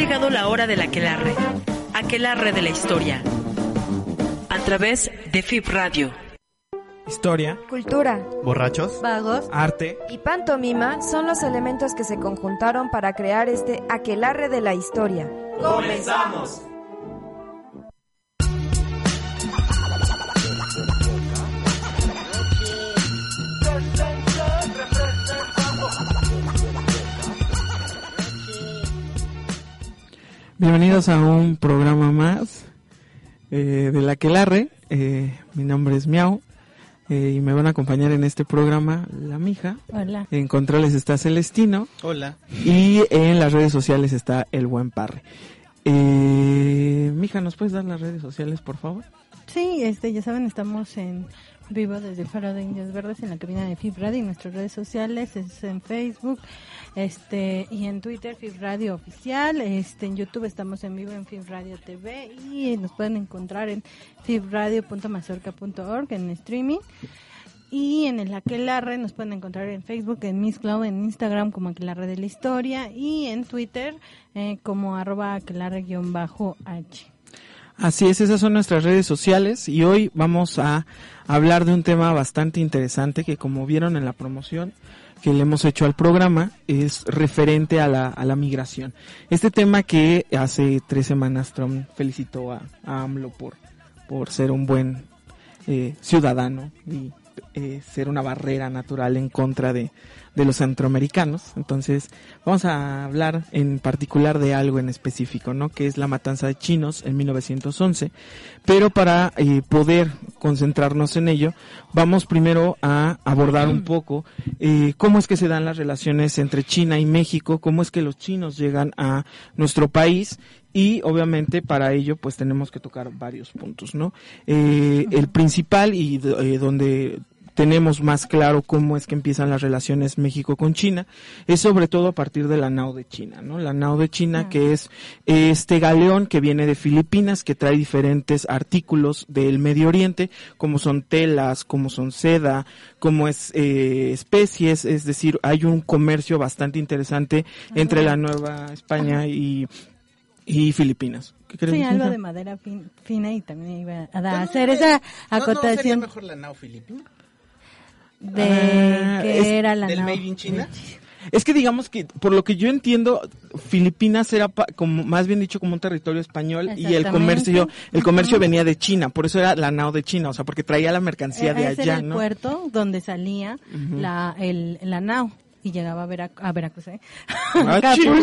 llegado la hora del aquelarre, aquelarre de la historia, a través de FIP Radio. Historia, Cultura, borrachos, vagos, arte y pantomima son los elementos que se conjuntaron para crear este aquelarre de la historia. ¡Comenzamos! Bienvenidos a un programa más eh, de la Quelarre. Eh, mi nombre es Miau eh, y me van a acompañar en este programa la mija. Hola. En controles está Celestino. Hola. Y en las redes sociales está el buen Parre. Eh, mija, ¿nos puedes dar las redes sociales, por favor? Sí, este, ya saben, estamos en vivo desde Faro de Indios Verdes en la cabina de FIB Radio y nuestras redes sociales es en Facebook este y en Twitter FIB Radio Oficial, este en YouTube estamos en vivo en FIB Radio TV y nos pueden encontrar en fibradio.mazorca.org en streaming y en el Aquelarre nos pueden encontrar en Facebook, en Miss Cloud, en Instagram como Aquelarre de la Historia y en Twitter eh, como arroba aquelarre-h. Así es, esas son nuestras redes sociales y hoy vamos a hablar de un tema bastante interesante que como vieron en la promoción que le hemos hecho al programa es referente a la, a la migración. Este tema que hace tres semanas Trump felicitó a, a AMLO por, por ser un buen eh, ciudadano y eh, ser una barrera natural en contra de, los centroamericanos. Entonces, vamos a hablar en particular de algo en específico, ¿no? Que es la matanza de chinos en 1911. Pero para eh, poder concentrarnos en ello, vamos primero a abordar un poco eh, cómo es que se dan las relaciones entre China y México, cómo es que los chinos llegan a nuestro país y obviamente para ello pues tenemos que tocar varios puntos, ¿no? Eh, el principal y eh, donde tenemos más claro cómo es que empiezan las relaciones México con China, es sobre todo a partir de la nao de China, ¿no? La nao de China que es este galeón que viene de Filipinas, que trae diferentes artículos del Medio Oriente, como son telas, como son seda, como es eh, especies, es decir, hay un comercio bastante interesante entre la Nueva España y, y Filipinas. ¿Qué crees, Sí, algo de madera fin- fina y también iba a da- Pero hacer no, esa ¿no- ¿No sería acotación mejor la nao filipina? de Ah, que es era la ¿Del nao. Made in China? Es que digamos que, por lo que yo entiendo, Filipinas era pa- como, más bien dicho, como un territorio español y el comercio, el comercio Ujú. venía de China, por eso era la nao de China, o sea, porque traía la mercancía de Eh, Ese era allá, el ¿no? puerto donde salía Ujú. la, el, la nao y llegaba a, Vera- a Veracruz, ¿eh? Ah,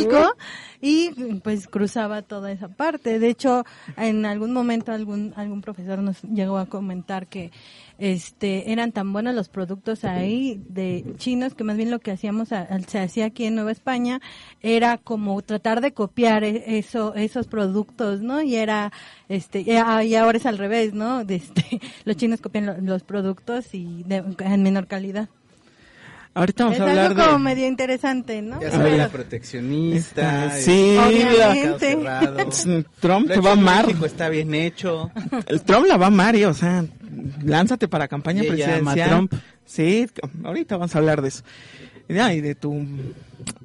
Acapulco y pues cruzaba toda esa parte. De hecho, en algún momento algún algún profesor nos llegó a comentar que este eran tan buenos los productos ahí de chinos que más bien lo que hacíamos a- se hacía aquí en Nueva España era como tratar de copiar e- eso esos productos, ¿no? Y era este y a- y ahora es al revés, ¿no? Este, los chinos copian lo- los productos y de, en menor calidad. Ahorita vamos es a hablar algo como de... medio interesante, ¿no? Ya ver. la proteccionista. El sí, Obviamente. Trump te va a amar. México está bien hecho. El Trump la va a amar, ¿eh? o sea, lánzate para campaña presidencial. Trump. Sí, ahorita vamos a hablar de eso. Y de tu...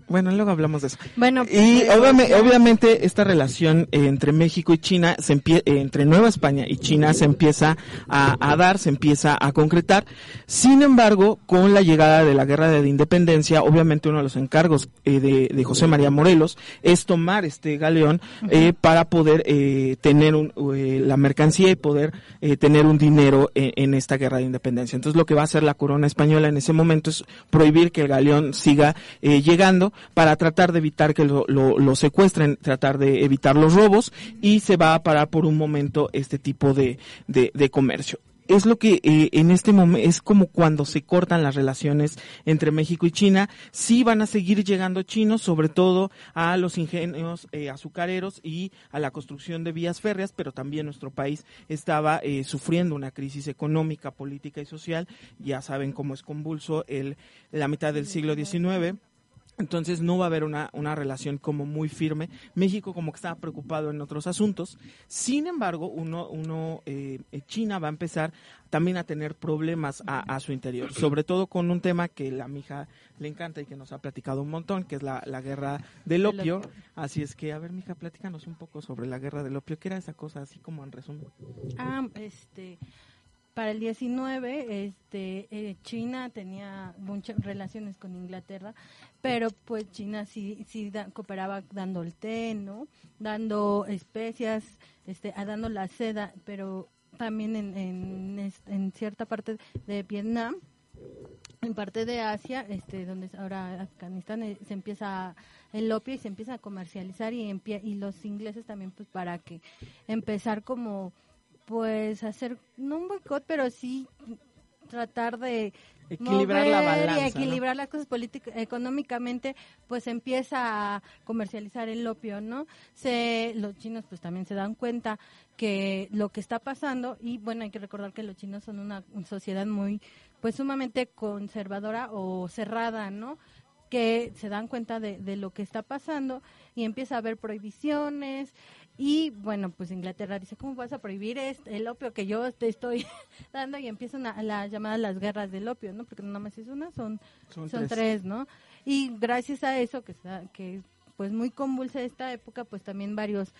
Bueno, luego hablamos de eso. Bueno, Y pues, obviamente, obviamente esta relación eh, entre México y China, se empie- eh, entre Nueva España y China se empieza a, a dar, se empieza a concretar. Sin embargo, con la llegada de la guerra de independencia, obviamente uno de los encargos eh, de, de José María Morelos es tomar este galeón eh, para poder eh, tener un, la mercancía y poder eh, tener un dinero en, esta guerra de independencia. Entonces lo que va a hacer la corona española en ese momento es prohibir que el galeón siga eh, para tratar de evitar que lo, lo, secuestren, tratar de evitar los robos y se va a parar por un momento este tipo de comercio. Es lo que eh, en este momento es como cuando se cortan las relaciones entre México y China. Sí van a seguir llegando chinos, sobre todo a los ingenios eh, azucareros y a la construcción de vías férreas, pero también nuestro país estaba eh, sufriendo una crisis económica, política y social. Ya saben cómo es convulso el, la mitad del siglo XIX Entonces no va a haber una, una relación como muy firme. México como que estaba preocupado en otros asuntos. Sin embargo, uno, uno eh, eh, China va a empezar también a tener problemas a, a su interior, sobre todo con un tema que la mija le encanta y que nos ha platicado un montón, que es la, la guerra del opio. Así es que, a ver, mija, platícanos un poco sobre la guerra del opio. ¿Qué era esa cosa, así como en resumen? Ah, este, para el 19, este, eh, China tenía muchas relaciones con Inglaterra, pero pues China sí, sí cooperaba dando el té, ¿no? Dando especias, este, dando la seda, pero también en, en, cierta parte de Vietnam, en parte de Asia, este, donde es ahora Afganistán, eh, se empieza el opio y se empieza a comercializar y, y los ingleses también pues para que empezar como pues hacer no un boicot pero sí tratar de Equilibrar la balanza. y ¿no? equilibrar las cosas políticas económicamente pues empieza a comercializar el opio no se los chinos pues también se dan cuenta que lo que está pasando y bueno hay que recordar que los chinos son una sociedad muy pues sumamente conservadora o cerrada no que se dan cuenta de, de lo que está pasando y empieza a haber prohibiciones y bueno pues Inglaterra dice cómo vas a prohibir este, el opio que yo te estoy dando y empiezan a, las llamadas las guerras del opio no porque no nada más es una son Son son, tres. tres. no y gracias a eso que que pues muy convulsa esta época pues también varios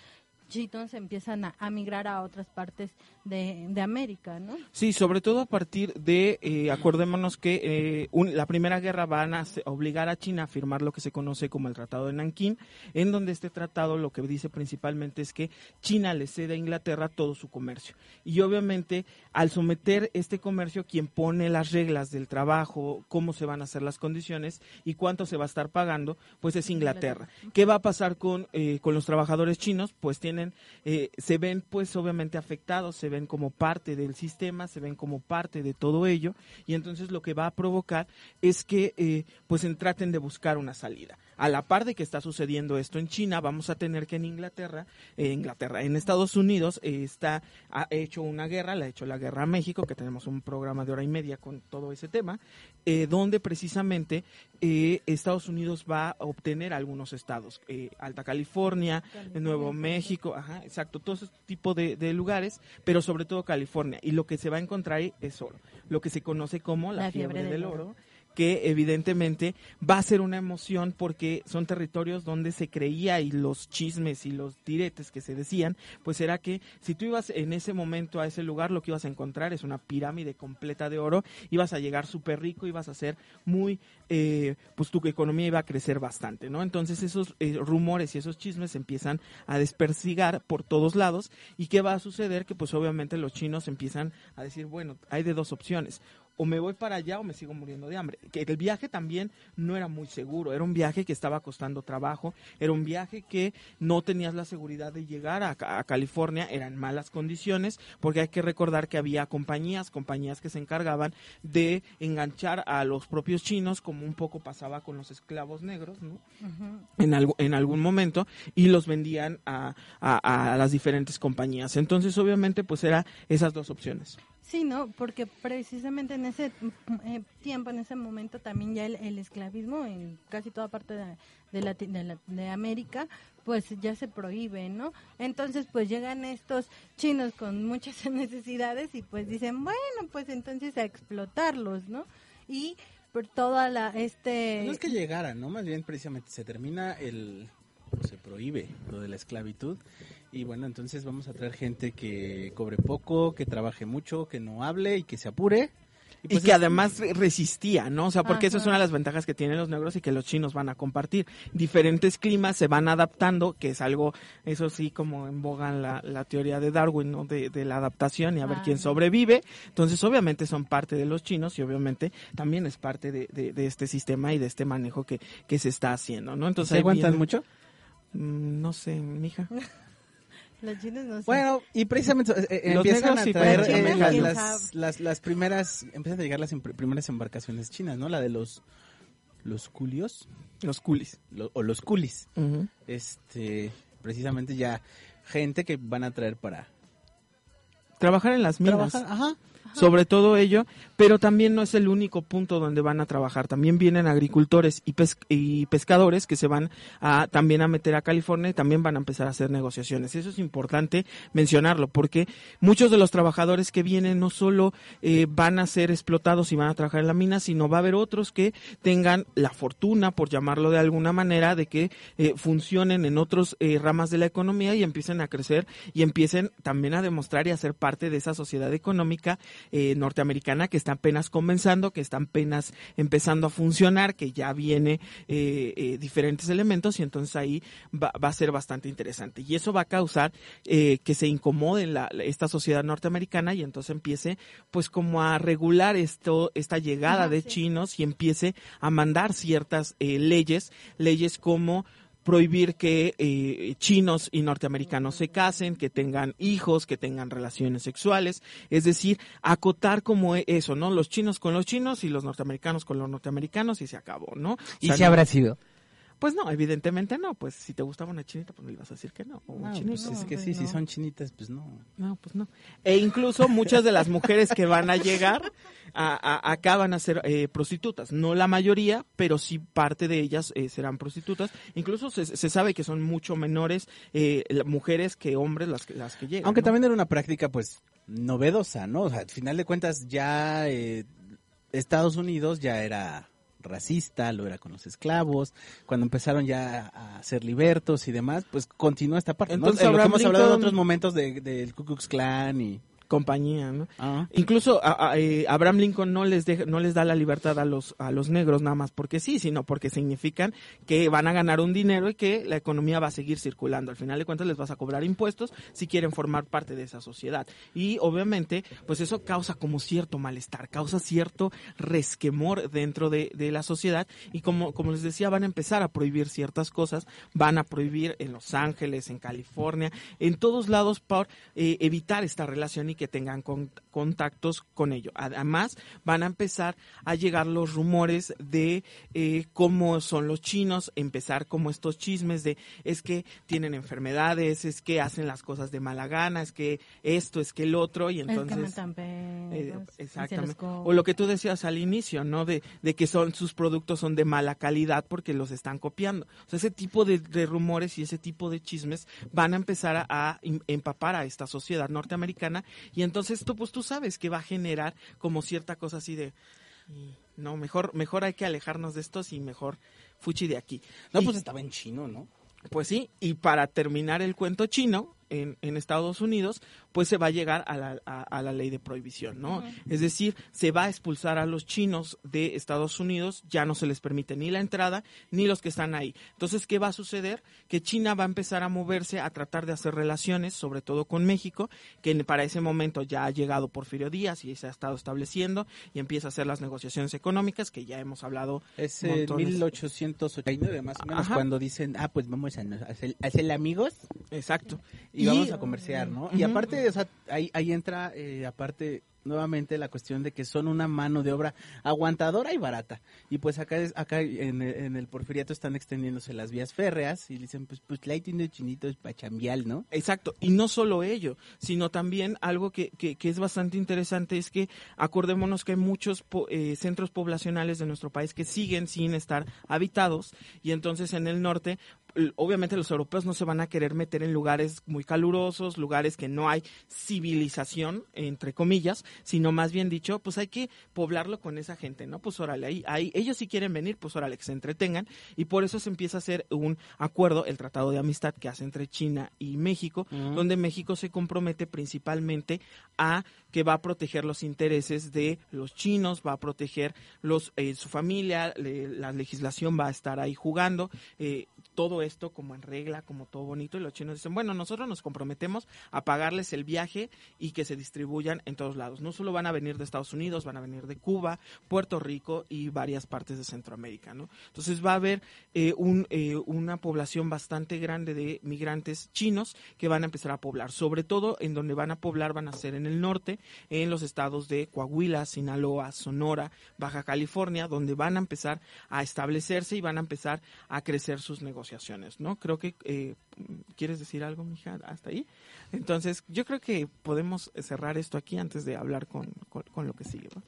chinos empiezan a, a migrar a otras partes de, de América no Sí, sobre todo a partir de, eh, acordémonos que eh, un- la Primera Guerra van a obligar a China a firmar lo que se conoce como el Tratado de Nankín, en donde este tratado lo que dice principalmente es que China le cede a Inglaterra todo su comercio. Y obviamente, al someter este comercio, quien pone las reglas del trabajo, cómo se van a hacer las condiciones y cuánto se va a estar pagando, pues es Inglaterra. ¿Qué va a pasar con, eh, con los trabajadores chinos? Pues tienen, eh, se ven pues obviamente afectados, se ven como parte del sistema, se ven como parte de todo ello y entonces lo que va a provocar es que eh, pues en- traten de buscar una salida. A la par de que está sucediendo esto en China, vamos a tener que en Inglaterra, eh, Inglaterra, en Estados Unidos eh, está ha hecho una guerra, le ha hecho la guerra a México, que tenemos un programa de hora y media con todo ese tema, eh, donde precisamente eh, Estados Unidos va a obtener algunos estados, eh, Alta California, Nuevo México, ajá, exacto, todo ese tipo de, de lugares, pero sobre todo California. Y lo que se va a encontrar ahí es oro, lo que se conoce como la, La fiebre, fiebre del del oro que evidentemente va a ser una emoción porque son territorios donde se creía y los chismes y los diretes que se decían, pues era que si tú ibas en ese momento a ese lugar, lo que ibas a encontrar es una pirámide completa de oro, ibas a llegar súper rico, ibas a ser muy, eh, pues tu economía iba a crecer bastante, ¿no? Entonces esos eh, rumores y esos chismes empiezan a despersigar por todos lados y qué va a suceder que pues obviamente los chinos empiezan a decir, bueno, hay de dos opciones, o me voy para allá o me sigo muriendo de hambre. Que el viaje también no era muy seguro, era un viaje que estaba costando trabajo, era un viaje que no tenías la seguridad de llegar a, a California, eran malas condiciones, porque hay que recordar que había compañías, compañías que se encargaban de enganchar a los propios chinos, como un poco pasaba con los esclavos negros, ¿no? en, algo, en algún momento y los vendían a, a, a las diferentes compañías. Entonces, obviamente, pues era esas dos opciones. Sí, ¿no? Porque precisamente en ese eh, tiempo, en ese momento, también ya el, el esclavismo en casi toda parte de, Lati- de la- de América, pues ya se prohíbe, ¿no? Entonces, pues llegan estos chinos con muchas necesidades y pues dicen, bueno, pues entonces a explotarlos, ¿no? Y por toda la, este... No es que llegara, ¿no? Más bien precisamente se termina el... se prohíbe lo de la esclavitud y bueno, entonces vamos a traer gente que cobre poco, que trabaje mucho, que no hable y que se apure. Y, pues que además re- resistía, ¿no? O sea, porque eso es Ajá. una de las ventajas que tienen los negros y que los chinos van a compartir. Diferentes climas se van adaptando, que es algo, eso sí, como en boga la, la teoría de Darwin, ¿no? De, de la adaptación y a ver quién Ajá. sobrevive. Entonces, obviamente son parte de los chinos y obviamente también es parte de, de- de este sistema y de este manejo que, que se está haciendo, ¿no? Entonces, ¿Se aguantan viene- mucho? Mm, No sé, mija. Los chinos no sé. Bueno, y precisamente eh, eh, empiezan negros a traer eh, las, las, las, las primeras, empiezan a llegar las primeras embarcaciones chinas, ¿no? La de los, los culios, Los coolies. lo- o los culis. Este, precisamente ya gente que van a traer para Trabajar en las minas. trabajar, ajá. sobre todo ello, pero también no es el único punto donde van a trabajar. También vienen agricultores y, y pescadores que se van a también a meter a California y también van a empezar a hacer negociaciones. Eso es importante mencionarlo porque muchos de los trabajadores que vienen no solo eh, van a ser explotados y van a trabajar en la mina, sino va a haber otros que tengan la fortuna, por llamarlo de alguna manera, de que eh, funcionen en otros eh, ramas de la economía y empiecen a crecer y empiecen también a demostrar y a ser parte de esa sociedad económica eh, norteamericana que está apenas comenzando, que está apenas empezando a funcionar, que ya viene eh, eh, diferentes elementos y entonces ahí va, va, a ser bastante interesante. Y eso va a causar que se incomode la, esta sociedad norteamericana y entonces empiece pues como a regular esto, esta llegada Ajá, de sí. chinos y empiece a mandar ciertas leyes, leyes como prohibir que eh, chinos y norteamericanos se casen, que tengan hijos, que tengan relaciones sexuales, es decir, acotar como eso, ¿no? Los chinos con los chinos y los norteamericanos con los norteamericanos y se acabó, ¿no? ¿Y si habrá sido? Pues no, evidentemente no. Pues si te gustaba una chinita, pues no le ibas a decir que no. O un no, chinito. pues es que sí, no. si son chinitas, pues no. No, pues no. E incluso muchas de las mujeres que van a llegar a, a, acá van a ser eh, prostitutas. No la mayoría, pero sí parte de ellas eh, serán prostitutas. Incluso se, se, sabe que son mucho menores eh, mujeres que hombres las que, las que llegan. Aunque ¿no? también era una práctica, pues, novedosa, ¿no? O sea, al final de cuentas ya eh, Estados Unidos ya era racista, lo era con los esclavos, cuando empezaron ya a ser libertos y demás, pues continúa esta parte. Entonces, ¿no? Lo que hemos hablado en otros momentos del de, de Ku Klux Klan y compañía, ¿no? Ah. Incluso a, a, eh, Abraham Lincoln no les deja, no les da la libertad a los a los negros nada más porque sí, sino porque significan que van a ganar un dinero y que la economía va a seguir circulando. Al final de cuentas les vas a cobrar impuestos si quieren formar parte de esa sociedad. Y obviamente, pues eso causa como cierto malestar, causa cierto resquemor dentro de, de la sociedad y como como les decía, van a empezar a prohibir ciertas cosas, van a prohibir en Los Ángeles, en California, en todos lados por eh, evitar esta relación y que tengan con, contactos con ello. Además, van a empezar a llegar los rumores de eh, cómo son los chinos, empezar como estos chismes de es que tienen enfermedades, es que hacen las cosas de mala gana, es que esto, es que el otro, y entonces... Eh, exactamente. O lo que tú decías al inicio, ¿no? De, de que son sus productos son de mala calidad porque los están copiando. O sea, ese tipo de, de rumores y ese tipo de chismes van a empezar a, a empapar a esta sociedad norteamericana y entonces tú pues tú sabes que va a generar como cierta cosa así de no, mejor mejor hay que alejarnos de estos y mejor fuchi de aquí. No, y, pues estaba en chino, ¿no? Pues sí, y para terminar el cuento chino, en, en, Estados Unidos, pues se va a llegar a la, a, a la ley de prohibición, ¿no? Uh -huh. Es decir, se va a expulsar a los chinos de Estados Unidos, ya no se les permite ni la entrada ni los que están ahí. Entonces, ¿qué va a suceder? Que China va a empezar a moverse a tratar de hacer relaciones, sobre todo con México, que para ese momento ya ha llegado Porfirio Díaz y se ha estado estableciendo y empieza a hacer las negociaciones económicas que ya hemos hablado. Es en 1889 más o menos Ajá. cuando dicen, ah, pues vamos a hacer, a hacer amigos. Exacto. Y, y vamos a comerciar, ¿no? Uh -huh. Y aparte, o sea, ahí, ahí entra, eh, aparte, nuevamente la cuestión de que son una mano de obra aguantadora y barata. Y pues acá es, acá en, en, el porfiriato están extendiéndose las vías férreas y dicen, pues, pues ahí tiene chinitos para chambial, ¿no? Exacto. Y no solo ello, sino también algo que, que, que es bastante interesante es que acordémonos que hay muchos po eh, centros poblacionales de nuestro país que siguen sin estar habitados y entonces en el norte obviamente los europeos no se van a querer meter en lugares muy calurosos, lugares que no hay civilización, entre comillas, sino más bien dicho, pues hay que poblarlo con esa gente, ¿no? Pues órale, ahí, ahí ellos si quieren venir, pues órale, que se entretengan, y por eso se empieza a hacer un acuerdo, el Tratado de Amistad que hace entre China y México, uh -huh. donde México se compromete principalmente a que va a proteger los intereses de los chinos, va a proteger los eh, su familia, le, la legislación va a estar ahí jugando, eh, todo esto como en regla, como todo bonito, y los chinos dicen, bueno, nosotros nos comprometemos a pagarles el viaje y que se distribuyan en todos lados. No solo van a venir de Estados Unidos, van a venir de Cuba, Puerto Rico y varias partes de Centroamérica, ¿no? Entonces va a haber eh, un, eh, una población bastante grande de migrantes chinos que van a empezar a poblar, sobre todo en donde van a poblar van a ser en el norte, en los estados de Coahuila, Sinaloa, Sonora, Baja California, donde van a empezar a establecerse y van a empezar a crecer sus negociaciones ¿no? Creo que eh, quieres decir algo, mija, hasta ahí. Entonces, yo creo que podemos cerrar esto aquí antes de hablar con, con, con lo que sigue. ¿no?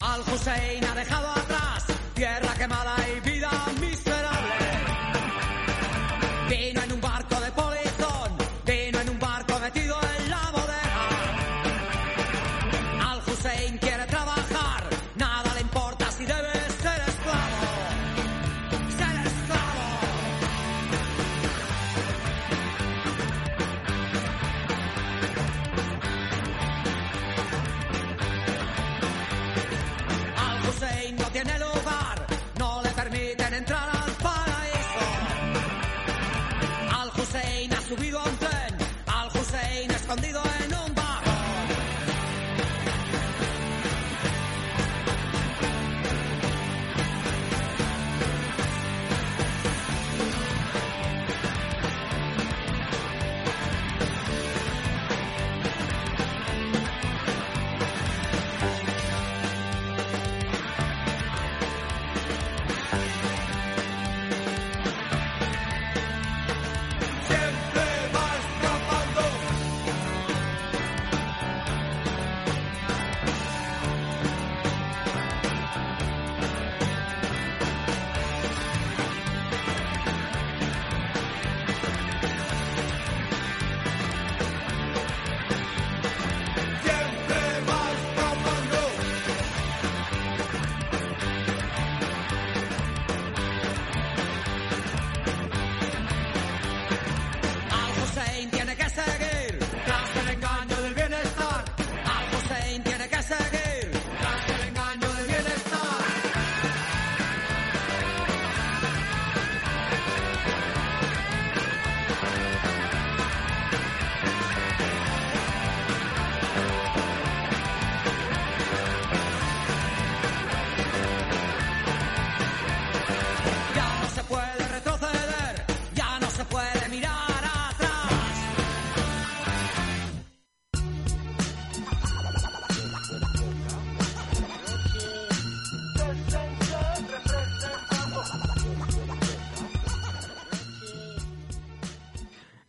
Al Hussein ha dejado atrás tierra quemada y vida miserable. Vino en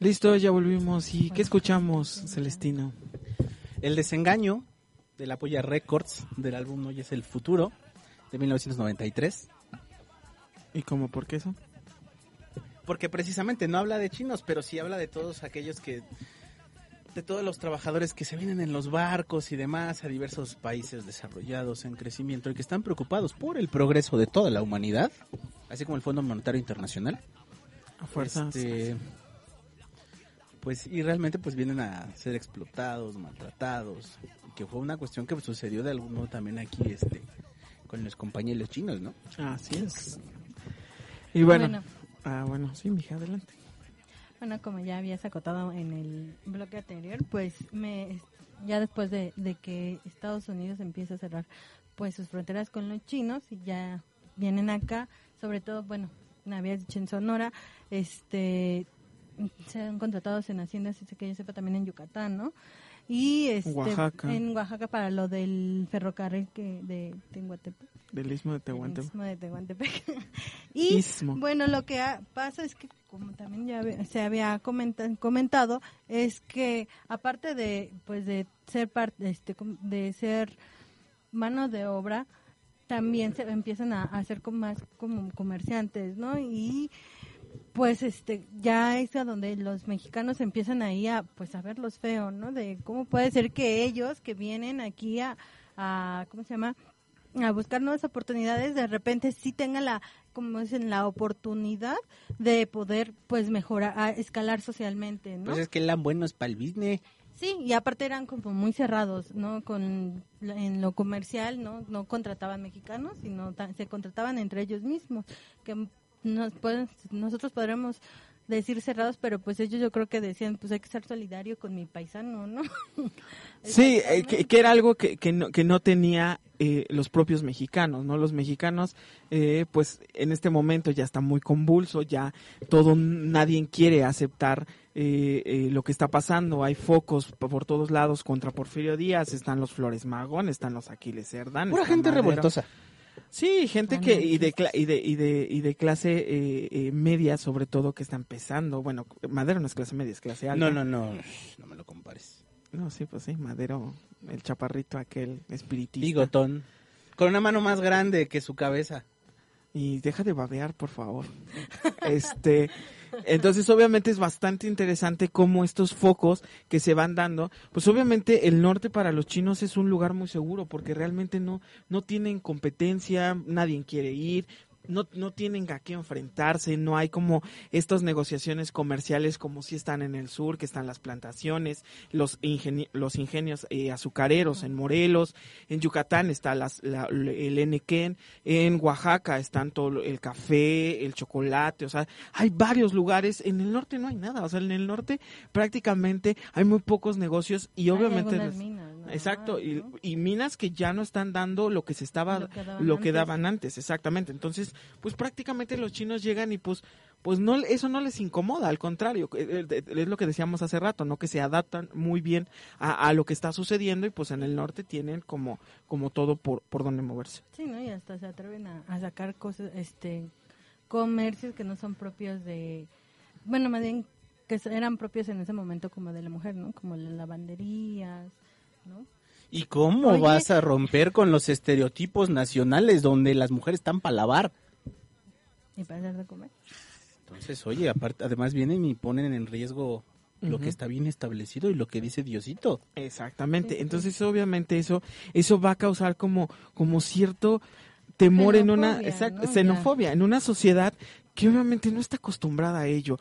Listo, ya volvimos. ¿Y qué escuchamos, Celestino? El desengaño de la Polla Records del álbum Hoy es el futuro de 1993. ¿Y cómo por qué eso? Porque precisamente no habla de chinos, pero sí habla de todos aquellos que de todos los trabajadores que se vienen en los barcos y demás a diversos países desarrollados en crecimiento y que están preocupados por el progreso de toda la humanidad, así como el Fondo Monetario Internacional. A fuerzas. Este, pues y realmente pues vienen a ser explotados, maltratados, que fue una cuestión que sucedió de algún modo también aquí este con los compañeros chinos, ¿no? Así es. Y bueno, Bueno. ah, bueno, sí, mija, adelante. Bueno, como ya habías acotado en el bloque anterior, pues me ya después de, de que Estados Unidos empieza a cerrar pues sus fronteras con los chinos y ya vienen acá, sobre todo, bueno, me habías dicho en Sonora, este se han contratado en haciendas, que yo sepa también en Yucatán, ¿no? Y este, Oaxaca. en Oaxaca para lo del ferrocarril que de Tehuantepec. Del istmo de Tehuantepec. istmo de Tehuantepec. y Istmo. bueno, lo que ha- pasa es que, como también ya se había comenta- comentado, es que aparte de, pues, de ser parte, este, de ser mano de obra, también se empiezan a, a hacer como más como comerciantes, ¿no? Y pues este ya es a donde los mexicanos empiezan ahí a pues a verlos feo, ¿no? De cómo puede ser que ellos que vienen aquí a, a ¿cómo se llama? a buscar nuevas oportunidades, de repente sí tengan la, como dicen, la oportunidad de poder pues mejorar, a escalar socialmente, ¿no? Pues es que el bueno es para el business. Sí, y aparte eran como muy cerrados, ¿no? Con en lo comercial, ¿no? No contrataban mexicanos, sino se contrataban entre ellos mismos, que nos pueden, nosotros podremos decir cerrados, pero pues ellos yo creo que decían, pues hay que ser solidario con mi paisano, ¿no? Sí, eh, que, que era algo que, que, no, que no tenía eh, los propios mexicanos, ¿no? Los mexicanos, eh, pues en este momento ya está muy convulso, ya todo, nadie quiere aceptar eh, eh, lo que está pasando. Hay focos por todos lados contra Porfirio Díaz, están los Flores Magón, están los Aquiles Cerdán. Pura gente Madero. revoltosa. Sí, gente Ah, que y de, y de y de y de clase eh, eh, media sobre todo que está empezando. Bueno, Madero no es clase media, es clase alta. No, no, no, no me lo compares. No, sí, pues sí, Madero, el chaparrito aquel espiritista. Bigotón. Con una mano más grande que su cabeza. Y deja de babear, por favor. Este, entonces obviamente es bastante interesante cómo estos focos que se van dando, pues obviamente el norte para los chinos es un lugar muy seguro porque realmente no no tienen competencia, nadie quiere ir, no, no tienen a qué enfrentarse, no hay como estas negociaciones comerciales como si están en el sur, que están las plantaciones, los, ingeni- los ingenios eh, azucareros en Morelos, en Yucatán está las, la- el Enequén, en Oaxaca están todo el café, el chocolate, o sea, hay varios lugares, en el norte no hay nada, o sea, en el norte prácticamente hay muy pocos negocios y obviamente... nada Exacto, y, y minas que ya no están dando lo que se estaba, Lo que daban lo que antes. daban antes, exactamente. Entonces, pues prácticamente los chinos llegan y pues, pues no, eso no les incomoda, al contrario, eh, eh, es lo que decíamos hace rato, ¿no? Que se adaptan muy bien a, a lo que está sucediendo y pues en el norte tienen como, como todo por, por donde moverse. Sí, ¿no? Y hasta se atreven a, a sacar cosas, este, comercios que no son propios de, bueno, más bien que eran propios en ese momento como de la mujer, ¿no? Como las lavanderías, ¿no? ¿Y cómo Oye. vas a romper con los estereotipos nacionales donde las mujeres están para lavar? Y para hacer de comer. Entonces, oye, aparte, además vienen y ponen en riesgo lo que está bien establecido y lo que dice Diosito. Exactamente. Entonces, obviamente eso, eso va a causar como, como cierto temor en una Xenofobia, exact- ¿no? xenofobia en una sociedad que obviamente no está acostumbrada a ello.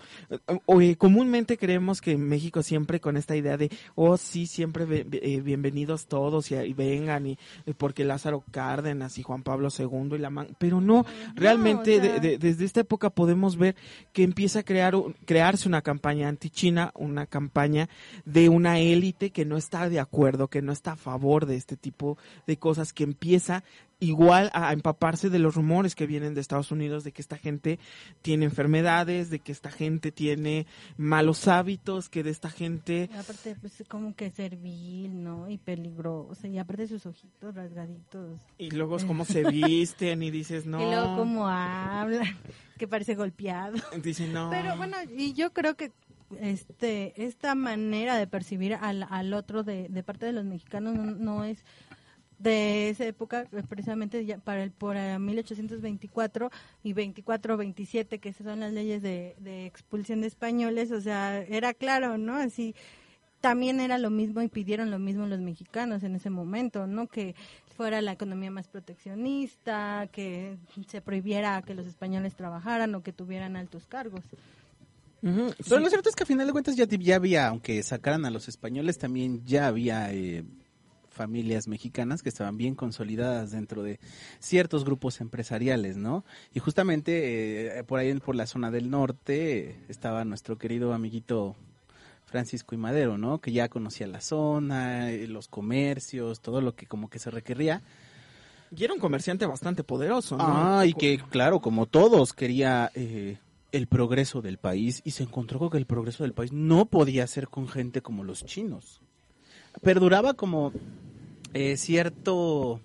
O, eh, comúnmente creemos que en México siempre con esta idea de, oh sí, siempre be- eh, bienvenidos todos y, y vengan y eh, porque Lázaro Cárdenas y Juan Pablo II y la man, pero no, realmente o sea- de- de- desde esta época podemos ver que empieza a crear crearse una campaña anti-China, una campaña de una élite que no está de acuerdo, que no está a favor de este tipo de cosas, que empieza igual a empaparse de los rumores que vienen de Estados Unidos de que esta gente tiene enfermedades, de que esta gente tiene malos hábitos, que de esta gente aparte, pues como que servil, ¿no? Y peligroso. Y aparte sus ojitos rasgaditos. y luego es como se visten y dices no, Y luego como hablan, que parece golpeado. dicen no, Pero bueno, y yo creo que este esta manera de percibir al, al otro de, de parte de los mexicanos no, no es de esa época, precisamente ya para el por eh, 1824 y 24-27, que son las leyes de, de expulsión de españoles, o sea, era claro, ¿no? Así también era lo mismo y pidieron lo mismo los mexicanos en ese momento, ¿no? Que fuera la economía más proteccionista, que se prohibiera que los españoles trabajaran o que tuvieran altos cargos. Ujú, Pero lo cierto es que a final de cuentas ya, ya había, aunque sacaran a los españoles, también ya había eh, familias mexicanas que estaban bien consolidadas dentro de ciertos grupos empresariales, ¿no? Y justamente eh, por ahí, por la zona del norte, estaba nuestro querido amiguito Francisco y Madero, ¿no? Que ya conocía la zona, eh, los comercios, todo lo que como que se requería. Y era un comerciante bastante poderoso, ¿no? Ah, y que, claro, como todos, quería eh, el progreso del país y se encontró con que el progreso del país no podía ser con gente como los chinos. Perduraba como eh, cierto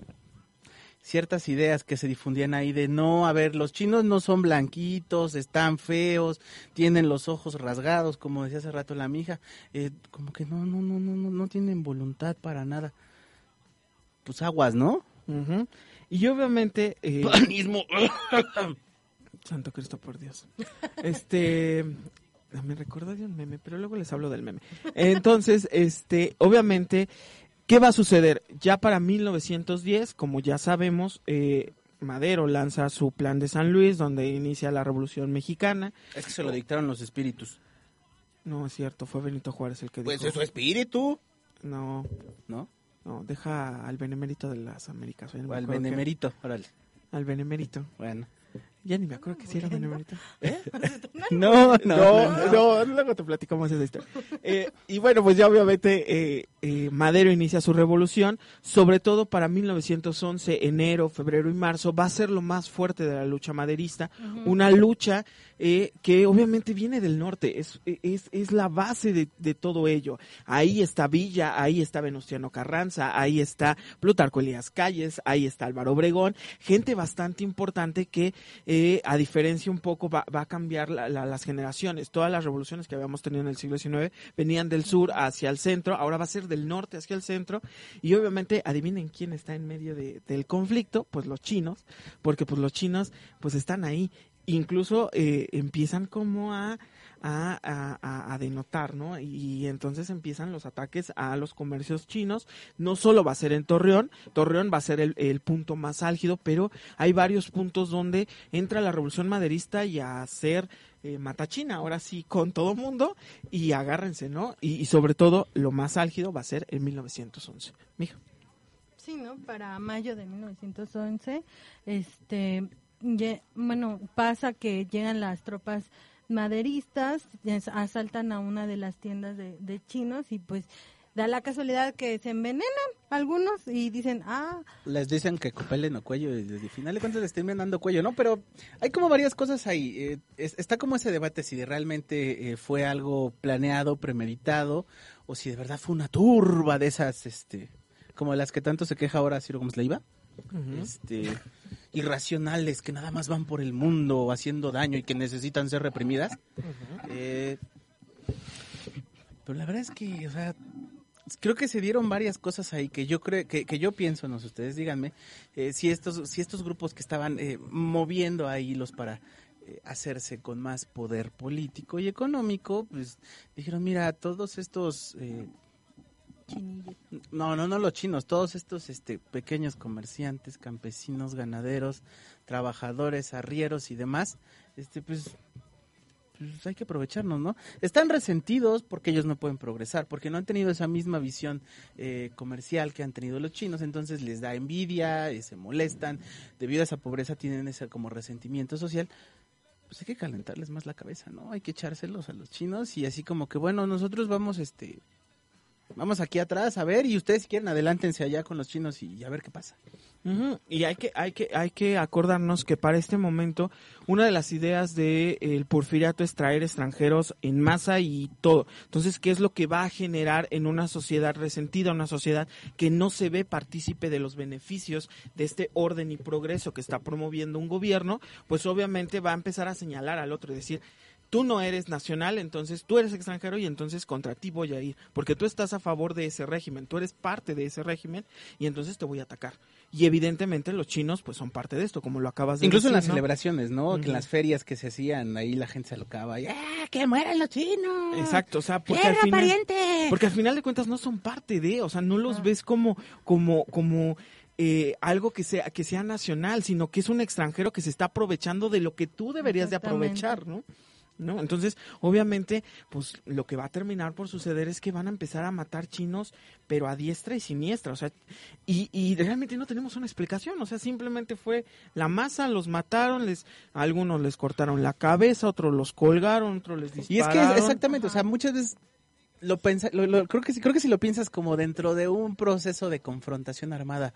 ciertas ideas que se difundían ahí de no, a ver, los chinos no son blanquitos, están feos, tienen los ojos rasgados, como decía hace rato la mija, eh, como que no, no, no, no, no, no tienen voluntad para nada. Pues aguas, ¿no? Y obviamente... eh. Santo Cristo por Dios. Este me recordó de un meme, pero luego les hablo del meme. Entonces, este, obviamente, ¿qué va a suceder? Ya para 1910, como ya sabemos, eh, Madero lanza su plan de San Luis, donde inicia la Revolución Mexicana. Es que se lo dictaron los espíritus. No es cierto, fue Benito Juárez el que Pues dijo. es su espíritu, No, ¿no? no, deja al benemérito de las Américas. no al benemerito, órale. Al benemérito. Bueno. Ya ni me acuerdo que sí era benemérita. No, no, No, no. no, luego te platicamos esa historia. Eh, y bueno, pues ya obviamente eh, eh, Madero inicia su revolución, sobre todo para 1911, enero, febrero y marzo, va a ser lo más fuerte de la lucha maderista, una lucha eh, que obviamente viene del norte, es, es, es la base de, de todo ello. Ahí está Villa, ahí está Venustiano Carranza, ahí está Plutarco Elías Calles, ahí está Álvaro Obregón, gente bastante importante que eh, a diferencia un poco va, va a cambiar la- la- las generaciones. Todas las revoluciones que habíamos tenido en el siglo XIX venían del sur hacia el centro, ahora va a ser del norte hacia el centro y obviamente adivinen quién está en medio de- del conflicto, pues los chinos, porque pues los chinos pues están ahí. Incluso eh, empiezan como a, a, a- a- denotar, ¿no? Y entonces empiezan los ataques a los comercios chinos. No solo va a ser en Torreón, Torreón va a ser el, el punto más álgido, pero hay varios puntos donde entra la revolución maderista y a hacer eh, matachina, ahora sí, con todo mundo, y agárrense, ¿no? Y, y sobre todo, lo más álgido va a ser en 1911. Mija. Sí, ¿no? Para mayo de 1911, este, bueno, pasa que llegan las tropas maderistas, asaltan a una de las tiendas de, de chinos y pues da la casualidad que se envenenan algunos y dicen, ah, Les dicen que copelen o cuello y al final de cuentas les terminan dando cuello, ¿no? Pero hay como varias cosas ahí. eh, es- está como ese debate si de realmente eh, fue algo planeado, premeditado, o si de verdad fue una turba de esas, este, como las que tanto se queja ahora Ciro Gómez Leiva. Este, irracionales que nada más van por el mundo haciendo daño y que necesitan ser reprimidas. Eh, pero la verdad es que, o sea, creo que se dieron varias cosas ahí que yo creo que, que yo pienso, no sé, ustedes díganme, eh, si estos si estos grupos que estaban eh, moviendo ahí hilos para eh, hacerse con más poder político y económico, pues dijeron, mira, todos estos eh, no, no, no los chinos, todos estos este, pequeños comerciantes, campesinos, ganaderos, trabajadores, arrieros y demás, este, pues, pues hay que aprovecharnos, ¿no? Están resentidos porque ellos no pueden progresar, porque no han tenido esa misma visión eh, comercial que han tenido los chinos, entonces les da envidia, eh, se molestan, debido a esa pobreza tienen ese como resentimiento social. Pues hay que calentarles más la cabeza, ¿no? Hay que echárselos a los chinos y así como que, bueno, nosotros vamos, este, Vamos aquí atrás a ver y ustedes si quieren adelántense allá con los chinos y a ver qué pasa. Y hay que, hay que, hay que acordarnos que para este momento una de las ideas del el porfiriato es traer extranjeros en masa y todo. Entonces, ¿qué es lo que va a generar en una sociedad resentida, una sociedad que no se ve partícipe de los beneficios de este orden y progreso que está promoviendo un gobierno? Pues obviamente va a empezar a señalar al otro y decir, tú no eres nacional, entonces tú eres extranjero y entonces contra ti voy a ir, porque tú estás a favor de ese régimen, tú eres parte de ese régimen y entonces te voy a atacar. Y evidentemente los chinos pues son parte de esto, como lo acabas de Incluso en decir, las ¿no? celebraciones, ¿no? Que en las ferias que se hacían, ahí la gente se alocaba y ¡ah, que mueran los chinos! Exacto, o sea, porque al ¡Tierra final pariente! porque al final de cuentas no son parte de, o sea, no los ves como como como eh, algo que sea que sea nacional, sino que es un extranjero que se está aprovechando de lo que tú deberías de aprovechar, ¿no? ¿No? Entonces, obviamente, pues lo que va a terminar por suceder es que van a empezar a matar chinos, pero a diestra y siniestra, o sea, y, y realmente no tenemos una explicación, o sea, simplemente fue la masa, los mataron, les, a algunos les cortaron la cabeza, otros los colgaron, otros les Y es dispararon. que exactamente, o sea, muchas veces lo pensa, lo- lo- creo que sí, creo que si lo piensas como dentro de un proceso de confrontación armada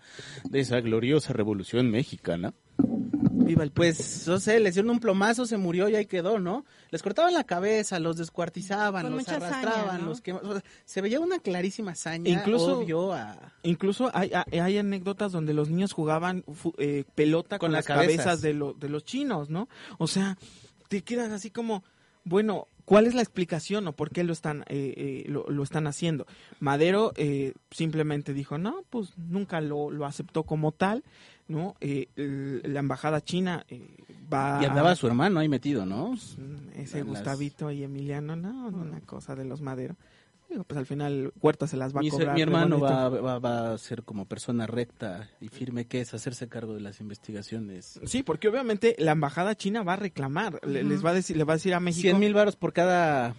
de esa gloriosa revolución mexicana. Viva el Pues, no sé, les dieron un plomazo, se murió y ahí quedó, ¿no? Les cortaban la cabeza, los descuartizaban, Con los hazaña, arrastraban, ¿no? los quemaban. O sea, se veía una clarísima hazaña, Incluso- obvio, a... Incluso hay, hay- hay anécdotas donde los niños jugaban eh, pelota con, Con las las cabezas, cabezas. de, lo- de los chinos, ¿no? O sea, te quedas así como, bueno, ¿cuál es la explicación o por qué lo están, eh, eh, lo, lo están haciendo? Madero eh, simplemente dijo, no, pues nunca lo, lo aceptó como tal, ¿no? Eh, la embajada china eh, va Y a- andaba su hermano ahí metido, ¿no? Mm, ese las- Gustavito y Emiliano, no, no, una cosa de los Madero. Pues al final Huerta se las va Mi, a cobrar. mi de hermano va, va, va a ser como persona recta y firme que es hacerse cargo de las investigaciones. Sí, porque obviamente la embajada china va a reclamar, le- les va a decir, le va a decir a México. 100 mil varos por cada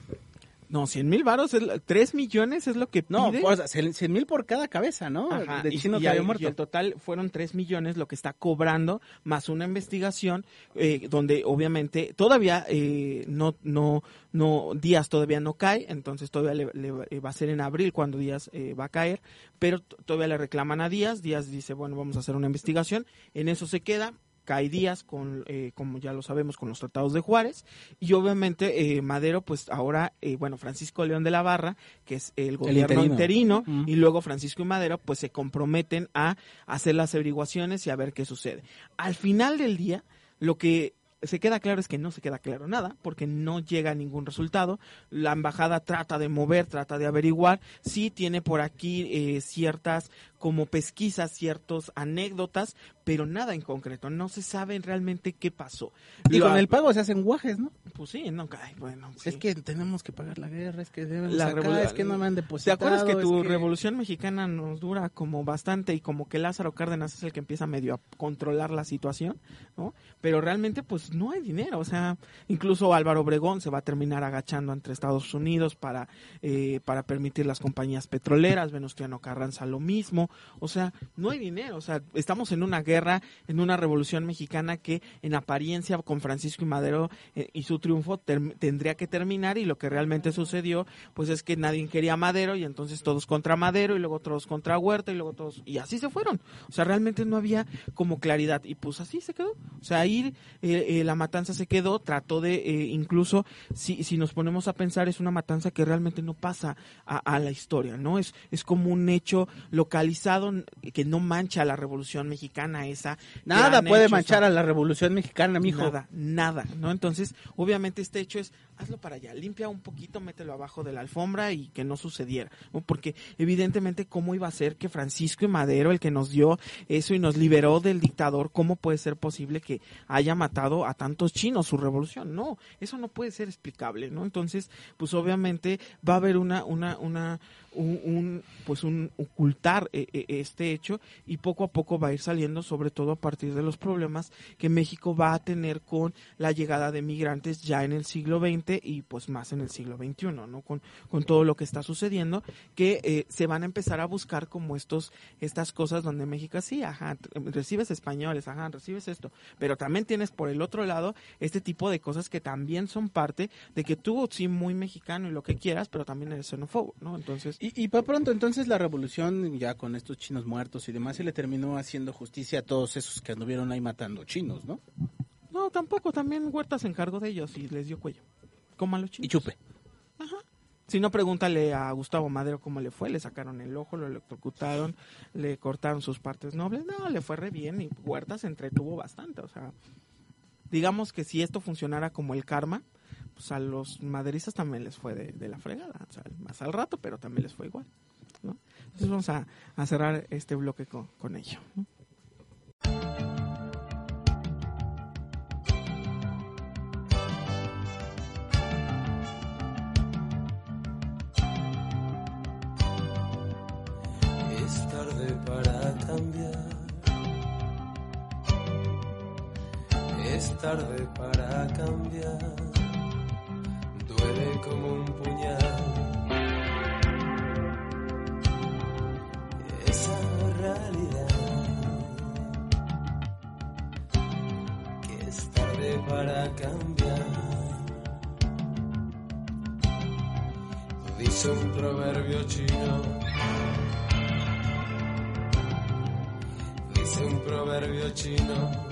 No, 100 mil varos, es la- 3 millones es lo que No, pide. pues, 100 mil por cada cabeza, ¿no? Ajá, de chino y, que había muerto. y el total fueron 3 millones lo que está cobrando, más una investigación eh, donde obviamente todavía eh, no, no, no, Díaz todavía no cae, entonces todavía le, le va- eh, a ser en abril cuando Díaz eh, va a caer, pero todavía le reclaman a Díaz, Díaz dice, bueno, vamos a hacer una investigación, en eso se queda, cae Díaz con, eh, como ya lo sabemos, con los tratados de Juárez, y obviamente eh, Madero, pues ahora, eh, bueno, Francisco León de la Barra, que es el gobierno interino. y luego Francisco y Madero, pues se comprometen a hacer las averiguaciones y a ver qué sucede. Al final del día, lo que se queda claro es que no se queda claro nada, porque no llega a ningún resultado. La embajada trata de mover, trata de averiguar. Sí tiene por aquí eh, ciertas como pesquisas, ciertas anécdotas, pero nada en concreto. No se sabe realmente qué pasó. Y Lo- con el pago se hacen guajes, ¿no? Pues sí, no, ay, bueno. sí. Es que tenemos que pagar la guerra, es que deben La sacar, es que no me han ¿Te depositado. acuerdas que tu que- revolución mexicana nos dura como bastante y como que Lázaro Cárdenas es el que empieza medio a controlar la situación, ¿no? Pero realmente pues no hay dinero, o sea, incluso Álvaro Obregón se va a terminar agachando entre Estados Unidos para, eh, para permitir las compañías petroleras, Venustiano Carranza lo mismo, o sea, no hay dinero, o sea, estamos en una guerra, en una revolución mexicana que en apariencia con Francisco y Madero eh, y su triunfo tendría que terminar y lo que realmente sucedió pues es que nadie quería Madero y entonces todos contra Madero y luego todos contra Huerta y luego todos y así se fueron. O sea realmente no había como claridad y pues así se quedó. O sea ahí eh, eh, la matanza se quedó trató de eh, incluso si, si nos ponemos a pensar es una matanza que realmente no pasa a, a la historia no es es como un hecho localizado que no mancha a la revolución mexicana esa Nada puede hecho, manchar a la revolución mexicana, mijo. Nada, nada, ¿no? Entonces, obviamente este hecho es, hazlo para allá, limpia un poquito, mételo abajo de la alfombra y que no sucediera, ¿no? Porque evidentemente, ¿cómo iba a ser que Francisco y Madero, el que nos dio eso y nos liberó del dictador, cómo puede ser posible que haya matado a tantos chinos su revolución? No, eso no puede ser explicable, ¿no? Entonces, pues obviamente va a haber una, una, una, un, un, pues un ocultar eh, eh, este hecho y poco a poco va a ir saliendo, sobre todo a partir de los problemas que México va a tener con la llegada de migrantes ya en el siglo XX y pues más en el siglo XXI, ¿no? Con, con todo lo que está sucediendo, que eh, se van a empezar a buscar como estos, estas cosas donde México sí, ajá, recibes españoles, ajá, recibes esto, pero también tienes por el otro lado este tipo de cosas que también son parte de que tú sí muy mexicano y lo que quieras, pero también eres xenófobo, ¿no? Entonces, Y, y para pronto, entonces la revolución, ya con estos chinos muertos y demás, se le terminó haciendo justicia a todos esos que anduvieron ahí matando chinos, ¿no? no, tampoco, también Huerta se encargó de ellos y les dio cuello, como a los chinos. Y chupe. Si no, pregúntale a Gustavo Madero cómo le fue. Le sacaron el ojo, lo electrocutaron, le cortaron sus partes nobles. No, le fue re bien y Huerta se entretuvo bastante. O sea, digamos que si esto funcionara como el karma, pues a los maderistas también les fue de, la fregada. Más al rato, pero también les fue igual. Entonces vamos a, cerrar este bloque con, ello. Tarde para cambiar. Duele como un puñal. Esa realidad. Que es tarde para cambiar. Dice un proverbio chino. Dice un proverbio chino.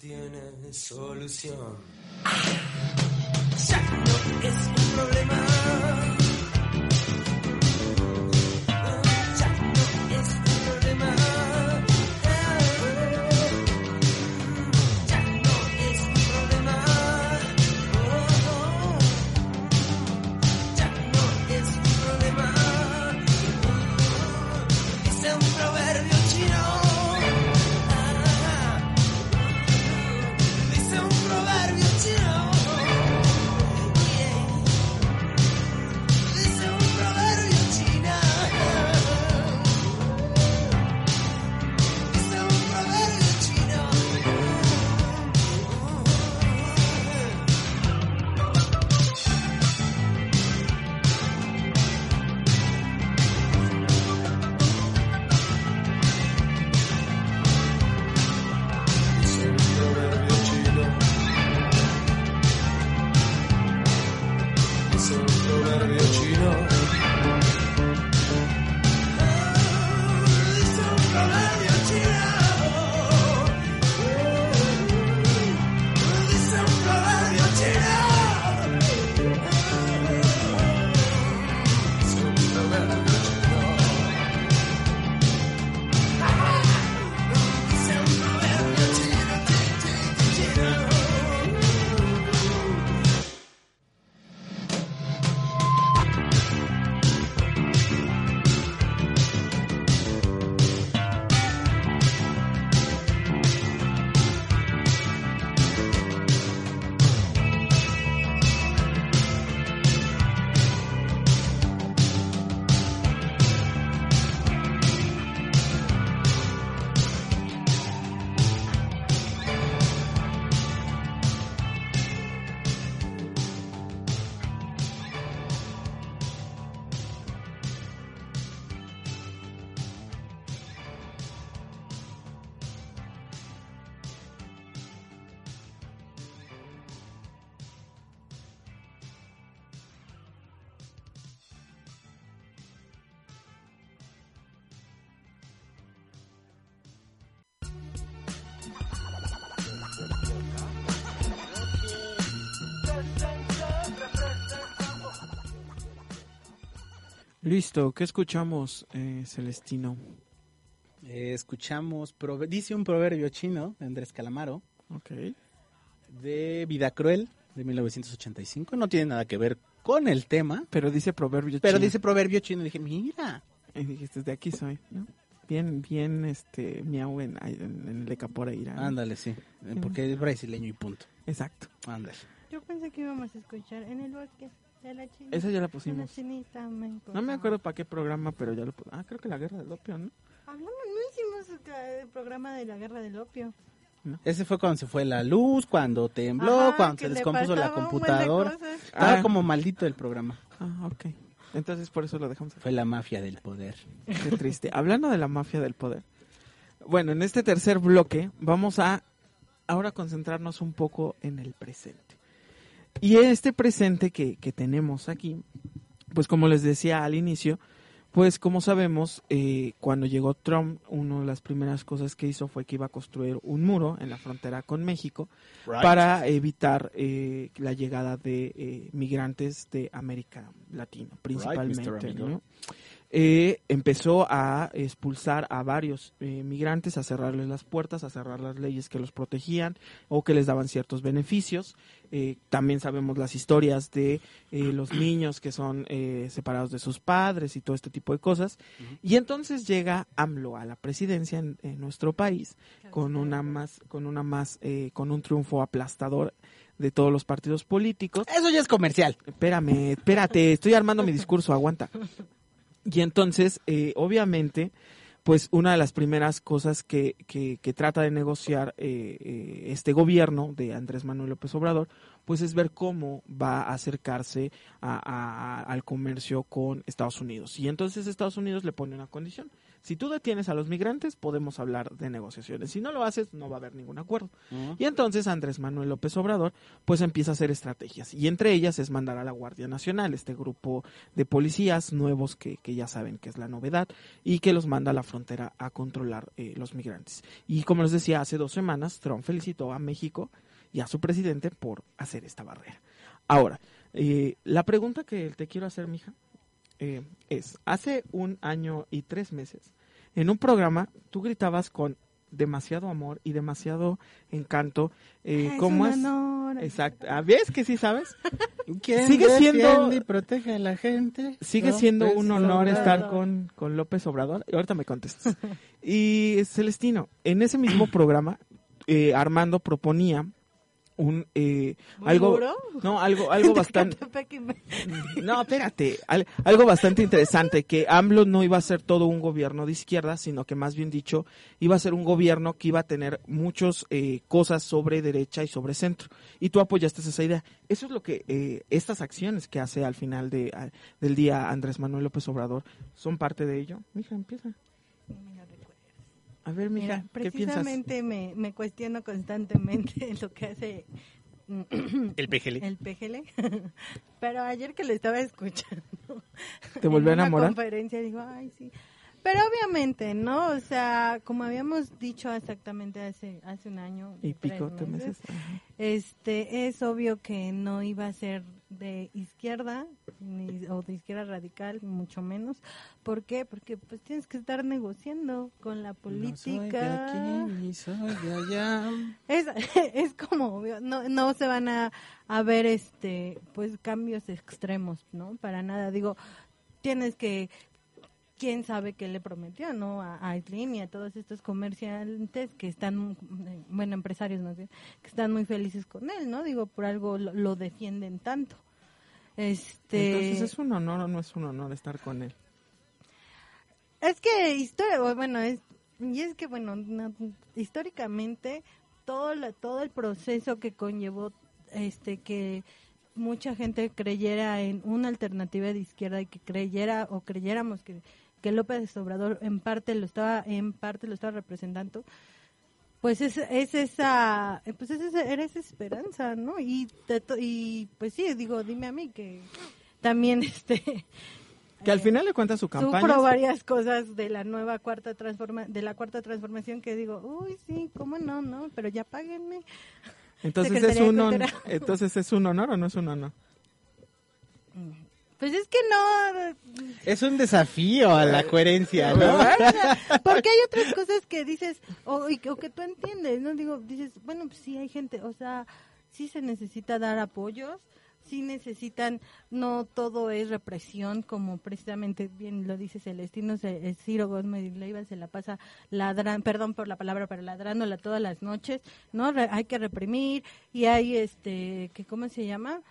Tiene solución. Ya no es un problema. Listo, ¿qué escuchamos, eh, Celestino? Eh, escuchamos, prove- dice un proverbio chino de Andrés Calamaro, Ok. de Vida Cruel, de 1985. No tiene nada que ver con el tema, Pero dice proverbio pero chino. dice proverbio chino. Dije, mira, Y dijiste, de aquí soy, ¿no? Bien, bien, este, miau en, en, en el de Caporeira. ¿no? ándale, sí, eh, porque es brasileño y punto. Exacto. Ándale. Yo pensé que íbamos a escuchar en el bosque de la chinita. Esa ya la de la pusimos. chinita me No me acuerdo para qué programa, pero ya lo Ah, creo que la guerra del opio, ¿no? Hablamos, no hicimos el programa de la guerra del opio. Ese fue cuando se fue la luz, cuando tembló, Ajá, cuando se descompuso la de computadora. Estaba Ah. como maldito el programa. Ah, ok. Entonces por eso lo dejamos. Fue la mafia del poder. Qué triste. Hablando de la mafia del poder. Bueno, en este tercer bloque vamos a ahora concentrarnos un poco en el presente. Y este presente que, que tenemos aquí, pues como les decía al inicio, pues como sabemos, eh, cuando llegó Trump, una de las primeras cosas que hizo fue que iba a construir un muro en la frontera con México para evitar eh, la llegada de eh, migrantes de América Latina, principalmente. Eh, empezó a expulsar a varios eh, migrantes, a cerrarles las puertas, a cerrar las leyes que los protegían o que les daban ciertos beneficios. Eh, también sabemos las historias de eh, los niños que son eh, separados de sus padres y todo este tipo de cosas. Y entonces llega AMLO a la presidencia en, en nuestro país con una más, con una más, eh, con un triunfo aplastador de todos los partidos políticos. Eso ya es comercial. Espérame, espérate, estoy armando mi discurso, aguanta. Y entonces, eh, obviamente, pues una de las primeras cosas que, que, que trata de negociar eh, eh, este gobierno de Andrés Manuel López Obrador, pues es ver cómo va a acercarse a- a- al comercio con Estados Unidos. Y entonces Estados Unidos le pone una condición. Si tú detienes a los migrantes, podemos hablar de negociaciones. Si no lo haces, no va a haber ningún acuerdo. Y entonces Andrés Manuel López Obrador pues empieza a hacer estrategias y entre ellas es mandar a la Guardia Nacional, este grupo de policías nuevos que, que ya saben que es la novedad y que los manda a la frontera a controlar eh, los migrantes. Y como les decía, hace dos semanas Trump felicitó a México y a su presidente por hacer esta barrera. Ahora, eh, la pregunta que te quiero hacer, mija, eh, es, hace un año y tres meses, en un programa tú gritabas con demasiado amor y demasiado encanto, eh, Es ¿cómo un es? honor. Exacto. Ah, ¿Ves que sí sabes? ¿Quién Sigue siendo- y protege a la gente? Sigue siendo un honor no, estar con, con López Obrador. Y ahorita me contestas. y Celestino, en ese mismo programa, eh, Armando proponía un eh, ¿Un algo no algo algo bastante no espérate al- algo bastante interesante que AMLO no iba a ser todo un gobierno de izquierda sino que más bien dicho iba a ser un gobierno que iba a tener muchas cosas sobre derecha y sobre centro. Y tú apoyaste esa idea. Eso es lo que eh, estas acciones que hace al final de a- del día Andrés Manuel López Obrador son parte de ello mija empieza a ver mija Mira, qué piensas precisamente me, me cuestiono constantemente lo que hace El PGL. el PGL. Pero ayer que lo estaba escuchando. ¿Te volvió a en una enamorar? conferencia digo, ay, sí. Pero obviamente, ¿no? O sea, como habíamos dicho exactamente hace hace un año Y pico, meses. Ajá. este es obvio que no iba a ser de izquierda ni, o de izquierda radical, mucho menos. ¿Por qué? Porque pues tienes que estar negociando con la política. No soy de aquí ni soy de allá. Es, es como obvio, no, no se van a, a ver este pues cambios extremos, ¿no? Para nada. Digo, tienes que quién sabe qué le prometió, ¿no? A, a Aislinn y a todos estos comerciantes que están, bueno, empresarios más bien, que están muy felices con él, ¿no? Digo, por algo lo, lo defienden tanto. Este, Entonces, ¿es un honor o no es un honor estar con él? Es que historia, bueno, es y es que bueno, no- históricamente todo la- todo el proceso que conllevó este que mucha gente creyera en una alternativa de izquierda y que creyera o creyéramos que que López Obrador en parte lo estaba en parte lo estaba representando pues es, es esa pues es esa, era esa esperanza no y y pues sí digo dime a mí que también este Que al final de cuentas su campaña... Sufro varias cosas de la nueva cuarta transforma de la cuarta transformación que digo, uy, sí, cómo no, no, pero ya páguenme. Entonces es, Secretaría un entonces es un honor o no es un honor. Pues es que no, Es un desafío a la coherencia, ¿no? porque hay otras cosas que dices o, o que tú entiendes, no digo, dices, bueno, pues sí hay gente, o sea, sí se necesita dar apoyos, sí necesitan, no todo es represión, como precisamente bien lo dice Celestino, se- eh, Ciro Gómez Leiva se la pasa ladrando, perdón por la palabra, pero ladrándola todas las noches, ¿no? Re- hay que reprimir y hay, este, que ¿cómo se llama?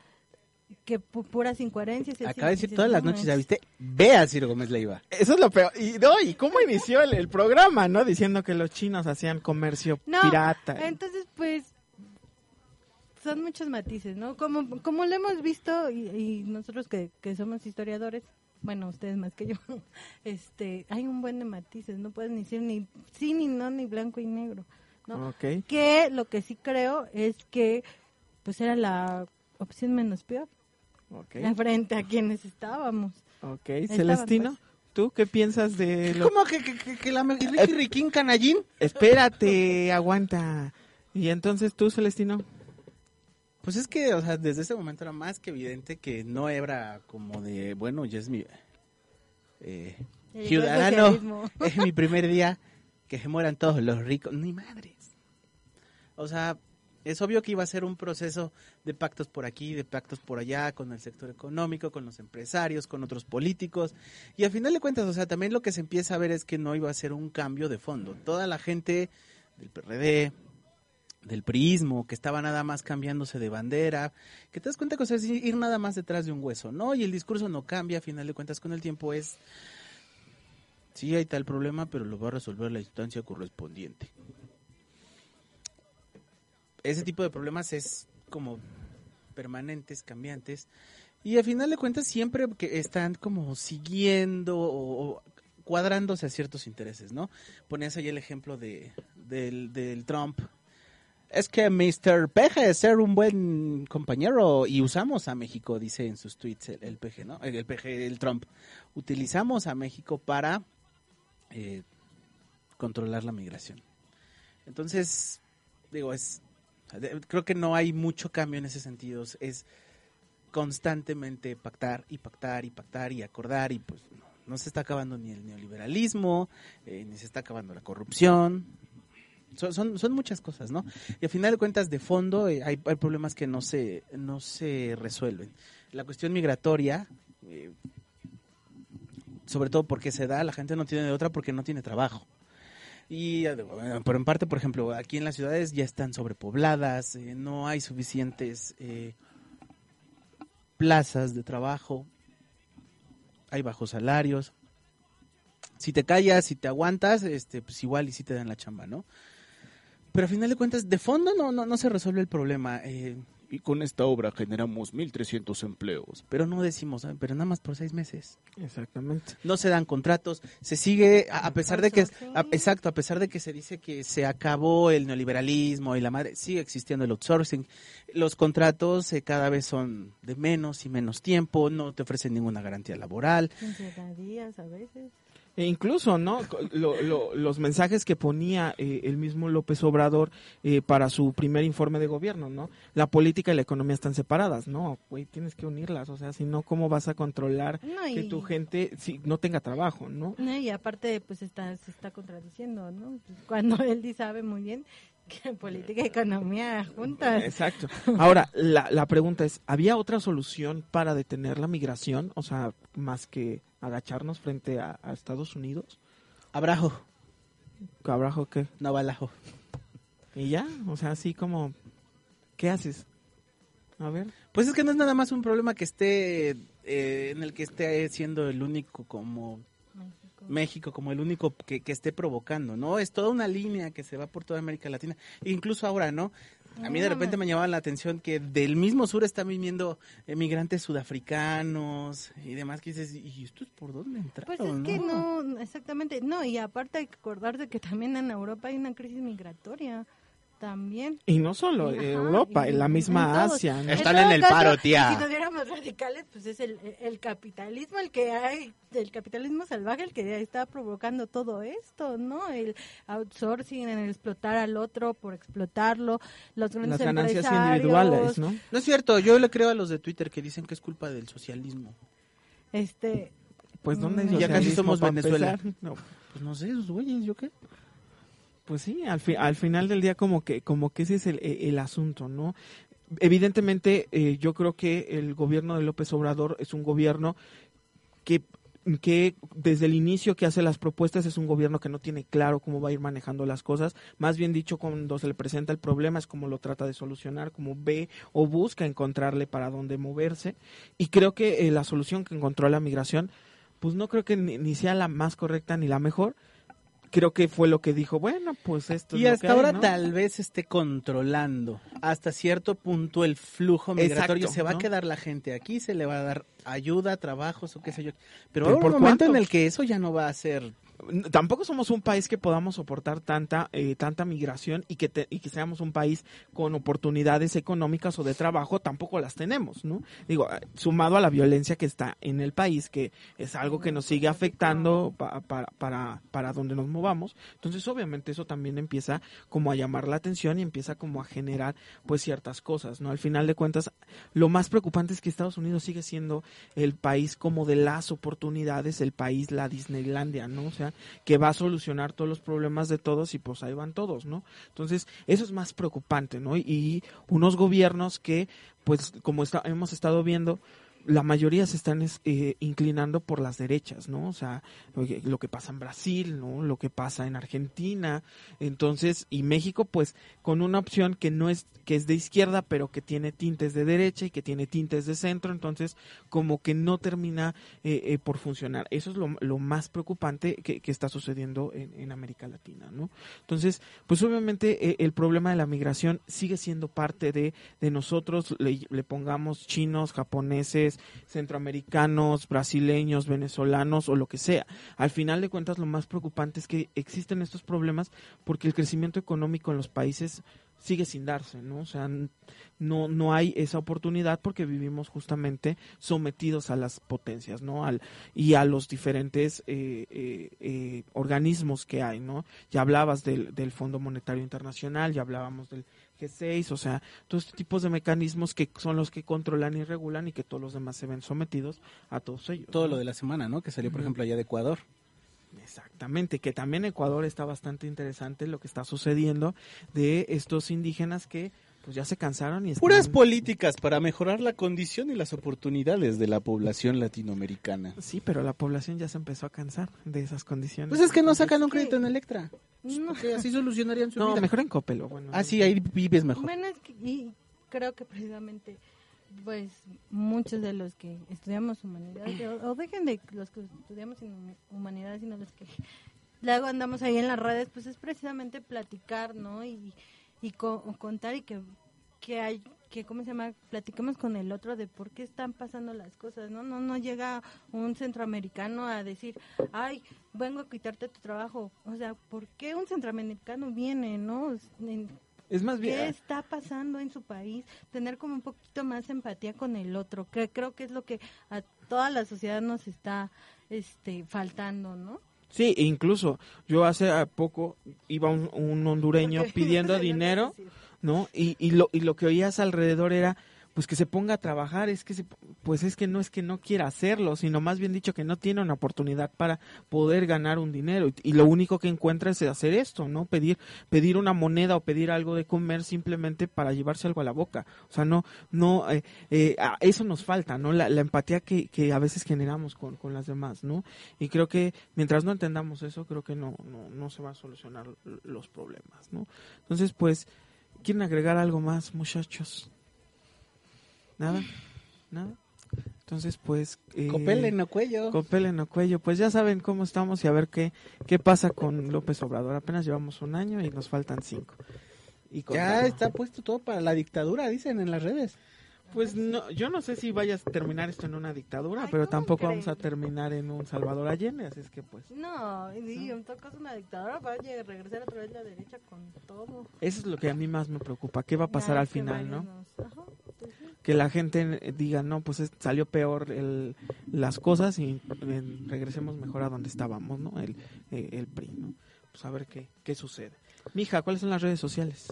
Que pu- puras incoherencias. Acaba de decir todas las no noches. ¿ya viste? Ve a Ciro Gómez Leiva. Eso es lo peor. Y, no, ¿y cómo inició el, el programa, no? Diciendo que los chinos hacían comercio No, pirata. entonces pues son muchos matices, ¿no? Como, como lo hemos visto y, y nosotros que, que somos historiadores, bueno, ustedes más que yo, este, hay un buen de matices, no pueden decir ni sí ni no ni blanco y negro, ¿no? Ok, Que lo que sí creo es que pues era la opción menos peor, ok, la frente a quienes estábamos. ok. Estaban, Celestino, pues. ¿tú qué piensas de lo... ¿Cómo que, que, que, que la Ricky Riquín Canallín? Espérate, aguanta. Y entonces tú, Celestino, Pues es que, o sea, desde ese momento era más que evidente que no era como de, bueno, ya es mi eh, ciudadano, es mi primer día, que se mueran todos los ricos, ni madres. O sea, es obvio que iba a ser un proceso de pactos por aquí, de pactos por allá, con el sector económico, con los empresarios, con otros políticos. Y al final de cuentas, o sea, también lo que se empieza a ver es que no iba a ser un cambio de fondo. Toda la gente del PRD, del priismo, que estaba nada más cambiándose de bandera, que te das cuenta que o es ir nada más detrás de un hueso, ¿no? Y el discurso no cambia, a final de cuentas con el tiempo es, sí hay tal problema, pero lo va a resolver la instancia correspondiente. Ese tipo de problemas es como permanentes, cambiantes, y al final de cuentas siempre que están como siguiendo o, cuadrándose a ciertos intereses, ¿no? Ponías ahí el ejemplo de, del, del Trump es que Mr. Peje es ser un buen compañero y usamos a México, dice en sus tweets el, el PG, ¿no? El, el PG, el Trump. Utilizamos a México para eh, controlar la migración. Entonces, digo, es creo que no hay mucho cambio en ese sentido. Es constantemente pactar y pactar y pactar y acordar y pues no, no se está acabando ni el neoliberalismo, eh, ni se está acabando la corrupción, son, son, son muchas cosas, ¿no? Y al final de cuentas, de fondo, eh, hay, hay problemas que no se, no se resuelven. La cuestión migratoria, eh, sobre todo porque se da, la gente no tiene de otra porque no tiene trabajo. Y, eh, bueno, pero en parte, por ejemplo, aquí en las ciudades ya están sobrepobladas, eh, no hay suficientes eh, plazas de trabajo, hay bajos salarios. Si te callas, si te aguantas, este, pues igual y si te dan la chamba, ¿no? Pero a final de cuentas, de fondo no, no, no se resuelve el problema. Eh, y con esta obra generamos 1.300 empleos. Pero no decimos, "Ah, pero nada más por seis meses. Exactamente. No se dan contratos, se sigue, a, a pesar de que, a- exacto, a pesar de que se dice que se acabó el neoliberalismo y la madre, sigue existiendo el outsourcing. Los contratos eh, cada vez son de menos y menos tiempo, no te ofrecen ninguna garantía laboral. 15 días a veces. E incluso, ¿no? Lo- lo- los mensajes que ponía eh, el mismo López Obrador eh, para su primer informe de gobierno, ¿no? La política y la economía están separadas, ¿no? Güey, tienes que unirlas, o sea, si no, ¿cómo vas a controlar No, que tu gente si, no tenga trabajo, ¿no? No, y aparte, pues está, se está contradiciendo, ¿no? Pues, Cuando él sí sabe muy bien que política y economía juntas. Exacto. Ahora, la, la pregunta es, ¿había otra solución para detener la migración? O sea, más que agacharnos frente a, a Estados Unidos. Abrajo, ¿Cabrajo qué? no balajo. Y ya, o sea, así como, ¿qué haces? A ver. Pues es que no es nada más un problema que esté, eh, en el que esté siendo el único como México como el único que, que esté provocando, ¿no? Es toda una línea que se va por toda América Latina. Incluso ahora, ¿no? A mí de repente me llamaba la atención que del mismo sur están viniendo emigrantes sudafricanos y demás que dices, ¿y esto es por dónde entraron? Pues es que no, exactamente, no, y aparte hay que acordarse que también en Europa hay una crisis migratoria, también. Y no solo Ajá, Europa, y en la en misma todos. Asia, ¿no? Están todo en el paro, tía. Si nos viéramos radicales, pues es el, el capitalismo el que hay, el capitalismo salvaje el que está provocando todo esto, ¿no? El outsourcing, el explotar al otro por explotarlo, los grandes Las ganancias individuales, ¿no? No es cierto, yo le creo a los de Twitter que dicen que es culpa del socialismo. Este, Pues ¿dónde hay Mm. Ya casi somos Venezuela. No, Pues no sé, esos güeyes, ¿yo qué? Pues sí, al, fi- al final del día como que como que ese es el, el asunto, ¿no? Evidentemente eh, yo creo que el gobierno de López Obrador es un gobierno que que desde el inicio que hace las propuestas es un gobierno que no tiene claro cómo va a ir manejando las cosas, más bien dicho cuando se le presenta el problema es cómo lo trata de solucionar, cómo ve o busca encontrarle para dónde moverse. Y creo que eh, la solución que encontró la migración pues no creo que ni, ni sea la más correcta ni la mejor, creo que fue lo que dijo, bueno, pues esto es Y lo hasta que hay, ahora ¿no? tal vez esté controlando hasta cierto punto el flujo migratorio. Exacto, se va ¿no? a quedar la gente aquí, se le va a dar ayuda, trabajos o qué sé yo. Pero ¿Pero por un momento cuánto? en el que eso ya no va a ser... tampoco somos un país que podamos soportar tanta eh, tanta migración y que te- y que seamos un país con oportunidades económicas o de trabajo tampoco las tenemos no digo eh, sumado a la violencia que está en el país que es algo que nos sigue afectando pa- para para para donde nos movamos entonces obviamente eso también empieza como a llamar la atención y empieza como a generar pues ciertas cosas no al final de cuentas lo más preocupante es que Estados Unidos sigue siendo el país como de las oportunidades, el país, la Disneylandia, ¿no? O sea, que va a solucionar todos los problemas de todos y pues ahí van todos, ¿no? Entonces, eso es más preocupante, ¿no? Y unos gobiernos que, pues, como hemos estado viendo, la mayoría se están es- eh, inclinando por las derechas, ¿no? O sea, lo que pasa en Brasil, ¿no? Lo que pasa en Argentina, entonces, y México, pues, con una opción que no es, que es de izquierda, pero que tiene tintes de derecha y que tiene tintes de centro, entonces, como que no termina eh, eh, por funcionar. Eso es lo, más preocupante que, está sucediendo en, en América Latina, ¿no? Entonces, pues obviamente eh, el problema de la migración sigue siendo parte de, de nosotros, le, le pongamos chinos, japoneses, centroamericanos, brasileños, venezolanos o lo que sea. Al final de cuentas, lo más preocupante es que existen estos problemas porque el crecimiento económico en los países sigue sin darse, ¿no? O sea, no, no hay esa oportunidad porque vivimos justamente sometidos a las potencias, ¿no? Al, y a los diferentes eh, eh, eh, organismos que hay, ¿no? Ya hablabas del, del Fondo Monetario Internacional, ya hablábamos del G6, o sea, todos estos tipos de mecanismos que son los que controlan y regulan y que todos los demás se ven sometidos a todos ellos. Todo ¿no? lo de la semana, ¿no? Que salió, por ejemplo, allá de Ecuador. Exactamente, que también Ecuador está bastante interesante lo que está sucediendo de estos indígenas que pues ya se cansaron y están... Puras políticas para mejorar la condición y las oportunidades de la población latinoamericana. Sí, pero la población ya se empezó a cansar de esas condiciones. Pues es que no sacan un crédito en Electra. no. Ok, así solucionarían su No, vida. mejor en Copelo, bueno. Ah, sí, ahí vives mejor. Bueno, es que, y creo que precisamente, pues, muchos de los que estudiamos humanidades, o, o dejen de los que estudiamos en humanidades, sino los que luego andamos ahí en las redes, pues es precisamente platicar, ¿no? Y, y co- contar y que, que hay que cómo se llama platiquemos con el otro de por qué están pasando las cosas no no no llega un centroamericano a decir ay vengo a quitarte tu trabajo o sea por qué un centroamericano viene no En- Es más qué bien, está pasando en su país tener como un poquito más empatía con el otro que creo que es lo que a toda la sociedad nos está este faltando no sí, e incluso yo hace a poco iba un, un hondureño pidiendo dinero. ¿no? Y, y, lo, y lo que oías alrededor era, pues que se ponga a trabajar, es que se- pues es que no es que no quiera hacerlo, sino más bien dicho que no tiene una oportunidad para poder ganar un dinero y, y lo único que encuentra es hacer esto, ¿no? Pedir pedir una moneda o pedir algo de comer simplemente para llevarse algo a la boca, o sea, no no eh, eh, eso nos falta, ¿no? La, la empatía que, que a veces generamos con, con las demás, ¿no? Y creo que mientras no entendamos eso, creo que no no no se va a solucionar los problemas, ¿no? Entonces, pues ¿Quieren agregar algo más, muchachos? ¿Nada? ¿Nada? Entonces, pues... Eh, Copelen o cuello. Copelen o cuello. Pues ya saben cómo estamos y a ver qué, qué pasa con López Obrador. Apenas llevamos un año y nos faltan cinco. Y Ya está puesto todo para la dictadura, dicen en las redes. Pues no, yo no sé si vayas a terminar esto en una dictadura, Ay, pero ¿cómo tampoco creen? vamos a terminar en un Salvador Allende, así es que pues... No, y en todo caso una dictadura va a regresar otra vez la derecha con todo. Eso es lo que a mí más me preocupa. ¿Qué va a pasar Ya al final, no? Ajá. Que la gente eh, diga, no, pues es- salió peor el, las cosas y eh, regresemos mejor a donde estábamos, ¿no? El, eh, el PRI, ¿no? Pues a ver qué, qué sucede. Mija, ¿cuáles son las redes sociales?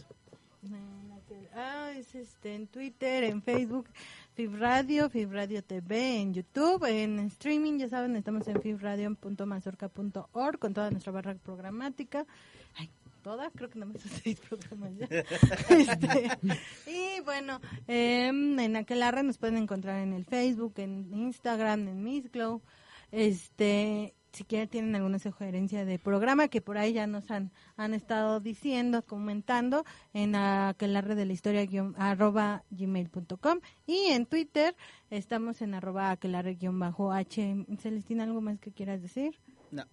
Ah, es este, en Twitter, en Facebook, Fib Radio, Fib Radio TV, en YouTube, en streaming, ya saben, estamos en fibradio.mazorca.org con toda nuestra barra programática. Toda, creo que no me seis programas ya. Este, y bueno, em, en Aquelarre nos pueden encontrar en el Facebook, en Instagram, en Miss Glow. Este, si quieren tienen alguna sugerencia de programa que por ahí ya nos han, han estado diciendo, comentando en aquelarre de la historia guión- arroba gmail.com y en Twitter estamos en arroba aquelarre guion bajo h. Celestina, ¿algo más que quieras decir? No.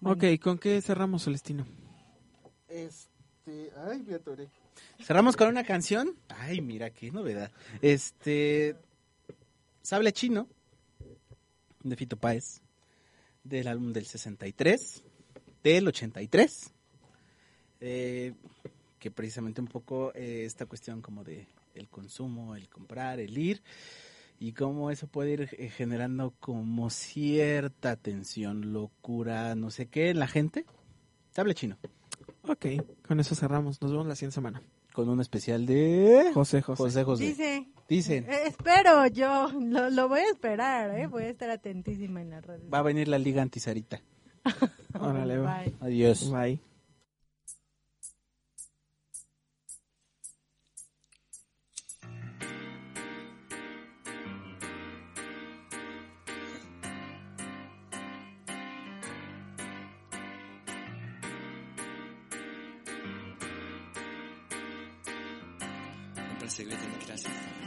Bueno. Ok, ¿con qué cerramos, Celestino? Este, ay, me atoré. Cerramos con una canción. Ay, mira qué novedad. Este, Sable Chino de Fito Páez del álbum del 63, del 83. eh, que precisamente un poco eh, esta cuestión como de el consumo, el comprar, el ir y cómo eso puede ir eh, generando como cierta tensión, locura, no sé qué en la gente. Sable Chino. Ok, con eso cerramos. Nos vemos la siguiente semana. con un especial de José, José. José José. Dice, Dicen, eh, espero yo, lo, lo voy a esperar, ¿eh? voy a estar atentísima en las redes. va a venir la liga antisarita. Órale, va. Adiós. Bye. Me parece que